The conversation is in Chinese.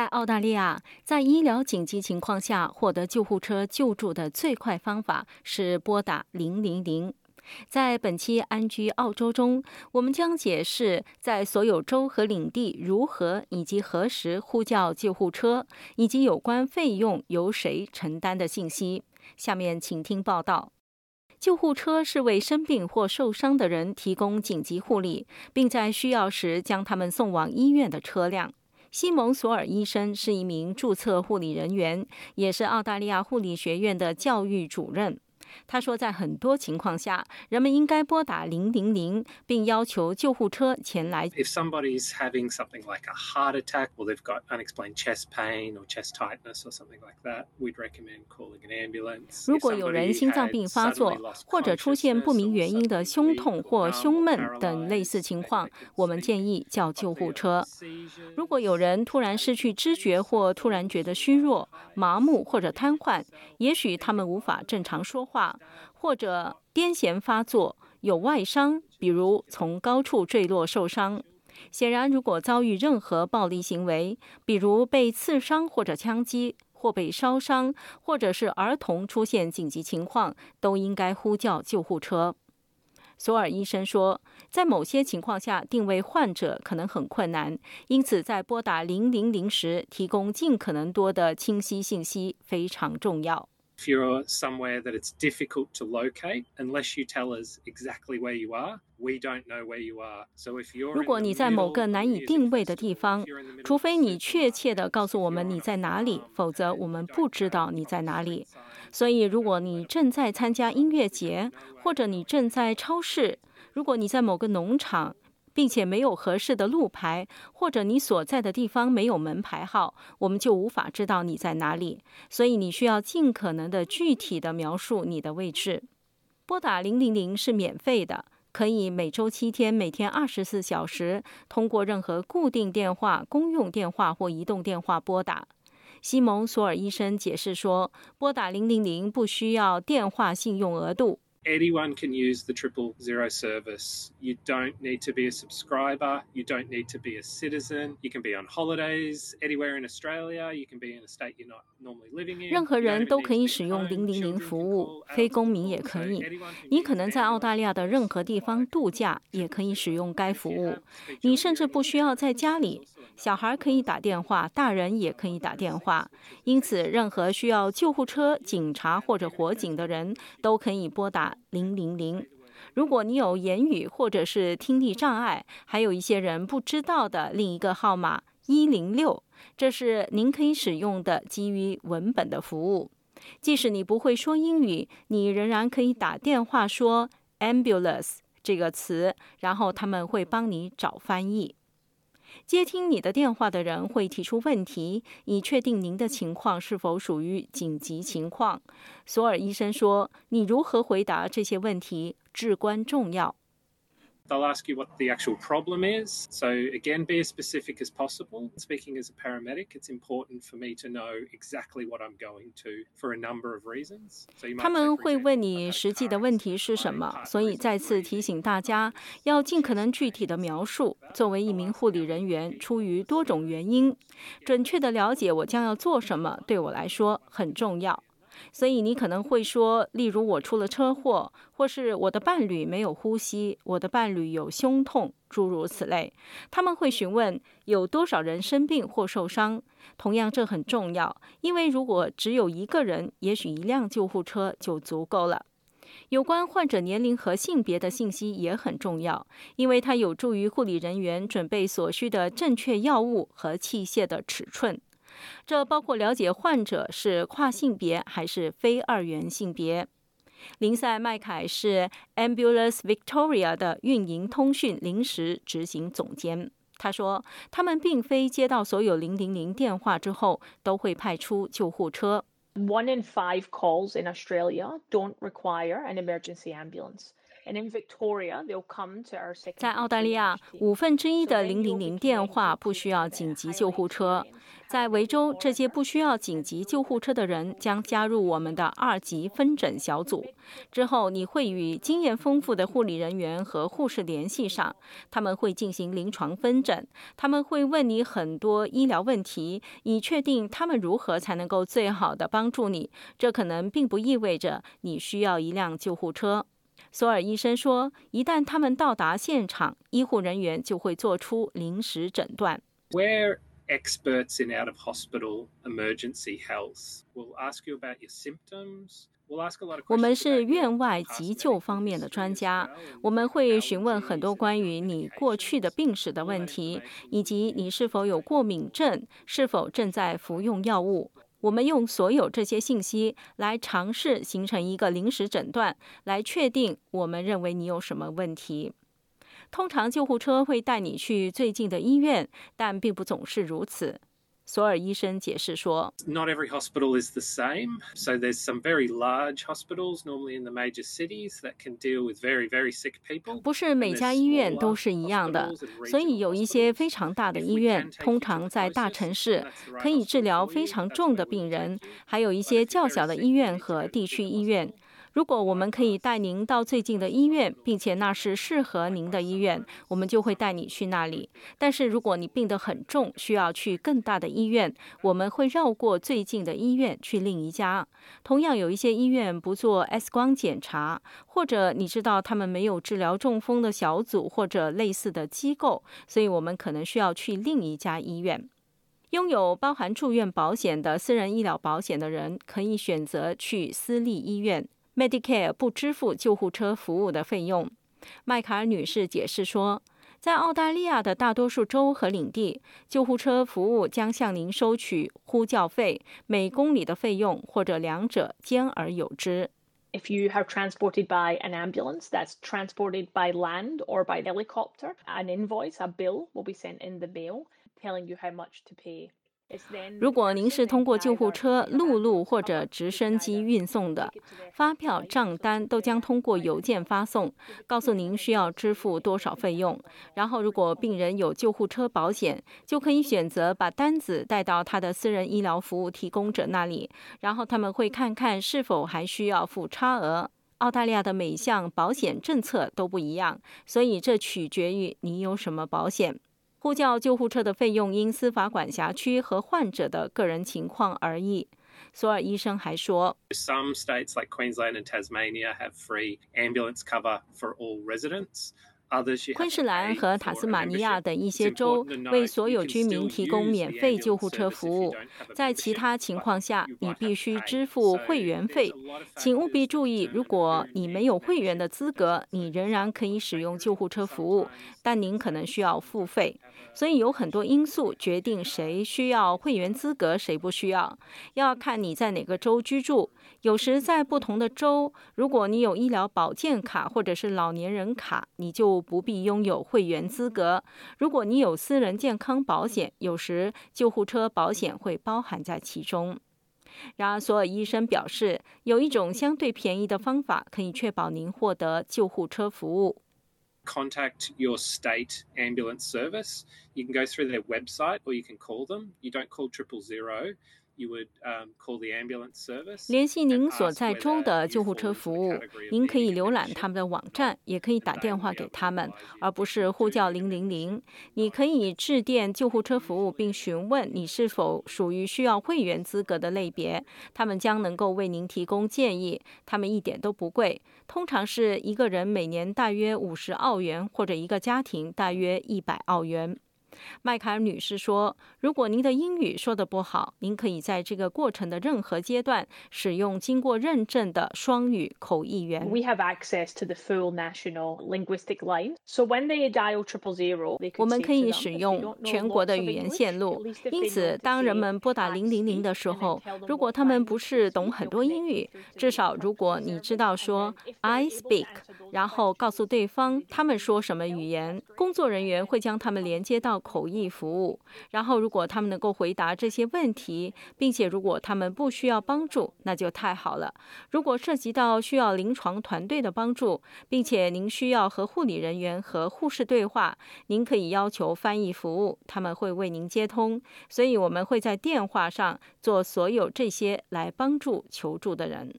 在澳大利亚，在医疗紧急情况下获得救护车救助的最快方法是拨打零零零。在本期安居澳洲中，我们将解释在所有州和领地如何以及何时呼叫救护车，以及有关费用由谁承担的信息。下面请听报道。救护车是为生病或受伤的人提供紧急护理，并在需要时将他们送往医院的车辆。西蒙·索尔医生是一名注册护理人员，也是澳大利亚护理学院的教育主任。他说，在很多情况下，人们应该拨打零零零，并要求救护车前来。If somebody is having something like a heart attack, or they've got unexplained chest pain or chest tightness or something like that, we'd recommend calling an ambulance. 如果有人心脏病发作，或者出现不明原因的胸痛或胸闷等类似情况，我们建议叫救护车。如果有人突然失去知觉或突然觉得虚弱、麻木或者瘫痪，也许他们无法正常说话。或者癫痫发作，有外伤，比如从高处坠落受伤。显然，如果遭遇任何暴力行为，比如被刺伤或者枪击，或被烧伤，或者是儿童出现紧急情况，都应该呼叫救护车。索尔医生说，在某些情况下，定位患者可能很困难，因此在拨打零零零时，提供尽可能多的清晰信息非常重要。If you're somewhere that it's difficult to locate, unless you tell us exactly where you are, we don't know where you are. So if you're 如果你在某个难以定位的地方，除非你确切的告诉我们你在哪里，否则我们不知道你在哪里。所以，如果你正在参加音乐节，或者你正在超市，如果你在某个农场。并且没有合适的路牌，或者你所在的地方没有门牌号，我们就无法知道你在哪里。所以你需要尽可能的具体的描述你的位置。拨打零零零是免费的，可以每周七天，每天二十四小时，通过任何固定电话、公用电话或移动电话拨打。西蒙·索尔医生解释说，拨打零零零不需要电话信用额度。Anyone can use the triple zero service. You don't need to be a subscriber. You don't need to be a citizen. You can be on holidays anywhere in Australia. You can be in a state you're not normally living in. 任何人都可以使用零零零服务，非公民也可以。你可能在澳大利亚的任何地方度假，也可以使用该服务。你甚至不需要在家里。小孩可以打电话，大人也可以打电话。因此，任何需要救护车、警察或者火警的人都可以拨打零零零。如果你有言语或者是听力障碍，还有一些人不知道的另一个号码一零六，这是您可以使用的基于文本的服务。即使你不会说英语，你仍然可以打电话说 “ambulance” 这个词，然后他们会帮你找翻译。接听你的电话的人会提出问题，以确定您的情况是否属于紧急情况。索尔医生说：“你如何回答这些问题至关重要。” They'll ask you what the actual problem is. So, again, be as specific as possible. Speaking as a paramedic, it's important for me to know exactly what I'm going to for a number of reasons. 他们会问你实际的问题是什么，所以再次提醒大家要尽可能具体的描述。作为一名护理人员，出于多种原因，准确的了解我将要做什么，对我来说很重要。所以你可能会说，例如我出了车祸，或是我的伴侣没有呼吸，我的伴侣有胸痛，诸如此类。他们会询问有多少人生病或受伤。同样，这很重要，因为如果只有一个人，也许一辆救护车就足够了。有关患者年龄和性别的信息也很重要，因为它有助于护理人员准备所需的正确药物和器械的尺寸。这包括了解患者是跨性别还是非二元性别。林赛麦凯是 Ambulance Victoria 的运营通讯临时执行总监。他说：“他们并非接到所有零零零电话之后都会派出救护车。One in five calls in Australia don't require an emergency ambulance.” 在澳大利亚，五分之一的零零零电话不需要紧急救护车。在维州，这些不需要紧急救护车的人将加入我们的二级分诊小组。之后，你会与经验丰富的护理人员和护士联系上，他们会进行临床分诊，他们会问你很多医疗问题，以确定他们如何才能够最好的帮助你。这可能并不意味着你需要一辆救护车。索尔医生说，一旦他们到达现场，医护人员就会做出临时诊断。We're experts in out of hospital emergency health. We'll ask you about your symptoms. 我们是院外急救方面的专家，我们会询问很多关于你过去的病史的问题，以及你是否有过敏症，是否正在服用药物。我们用所有这些信息来尝试形成一个临时诊断，来确定我们认为你有什么问题。通常救护车会带你去最近的医院，但并不总是如此。索尔医生解释说：“Not every hospital is the same. So there's some very large hospitals, normally in the major cities, that can deal with very, very sick people. 不是每家医院都是一样的，所以有一些非常大的医院，通常在大城市，可以治疗非常重的病人；还有一些较小的医院和地区医院。”如果我们可以带您到最近的医院，并且那是适合您的医院，我们就会带你去那里。但是如果你病得很重，需要去更大的医院，我们会绕过最近的医院去另一家。同样，有一些医院不做 X 光检查，或者你知道他们没有治疗中风的小组或者类似的机构，所以我们可能需要去另一家医院。拥有包含住院保险的私人医疗保险的人，可以选择去私立医院。Medicare 不支付救护车服务的费用。麦卡尔女士解释说，在澳大利亚的大多数州和领地，救护车服务将向您收取呼叫费、每公里的费用，或者两者兼而有之。If you have transported by an ambulance that's transported by land or by helicopter, an invoice, a bill will be sent in the mail telling you how much to pay. 如果您是通过救护车、陆路或者直升机运送的，发票、账单都将通过邮件发送，告诉您需要支付多少费用。然后，如果病人有救护车保险，就可以选择把单子带到他的私人医疗服务提供者那里，然后他们会看看是否还需要付差额。澳大利亚的每项保险政策都不一样，所以这取决于你有什么保险。呼叫救护车的费用因司法管辖区和患者的个人情况而异。索尔医生还说，Some states like Queensland and Tasmania have free ambulance cover for all residents. 昆士兰和塔斯马尼亚等一些州为所有居民提供免费救护车服务，在其他情况下，你必须支付会员费。请务必注意，如果你没有会员的资格，你仍然可以使用救护车服务，但您可能需要付费。所以有很多因素决定谁需要会员资格，谁不需要，要看你在哪个州居住。有时在不同的州，如果你有医疗保健卡或者是老年人卡，你就不必拥有会员资格。如果你有私人健康保险，有时救护车保险会包含在其中。然而，索尔医生表示，有一种相对便宜的方法可以确保您获得救护车服务。Contact your state ambulance service. You can go through their website or you can call them. You don't call triple zero. 联系您所在州的救护车服务，您可以浏览他们的网站，也可以打电话给他们，而不是呼叫零零零。你可以致电救护车服务，并询问你是否属于需要会员资格的类别，他们将能够为您提供建议。他们一点都不贵，通常是一个人每年大约五十澳元，或者一个家庭大约一百澳元。麦凯尔女士说：“如果您的英语说得不好，您可以在这个过程的任何阶段使用经过认证的双语口译员。” We have access to the full national linguistic line, so when they dial triple zero, 我们可以使用全国的语言线路。因此，当人们拨打零零零的时候，如果他们不是懂很多英语，至少如果你知道说 “I speak”，然后告诉对方他们说什么语言，工作人员会将他们连接到。口译服务。然后，如果他们能够回答这些问题，并且如果他们不需要帮助，那就太好了。如果涉及到需要临床团队的帮助，并且您需要和护理人员和护士对话，您可以要求翻译服务，他们会为您接通。所以，我们会在电话上做所有这些来帮助求助的人。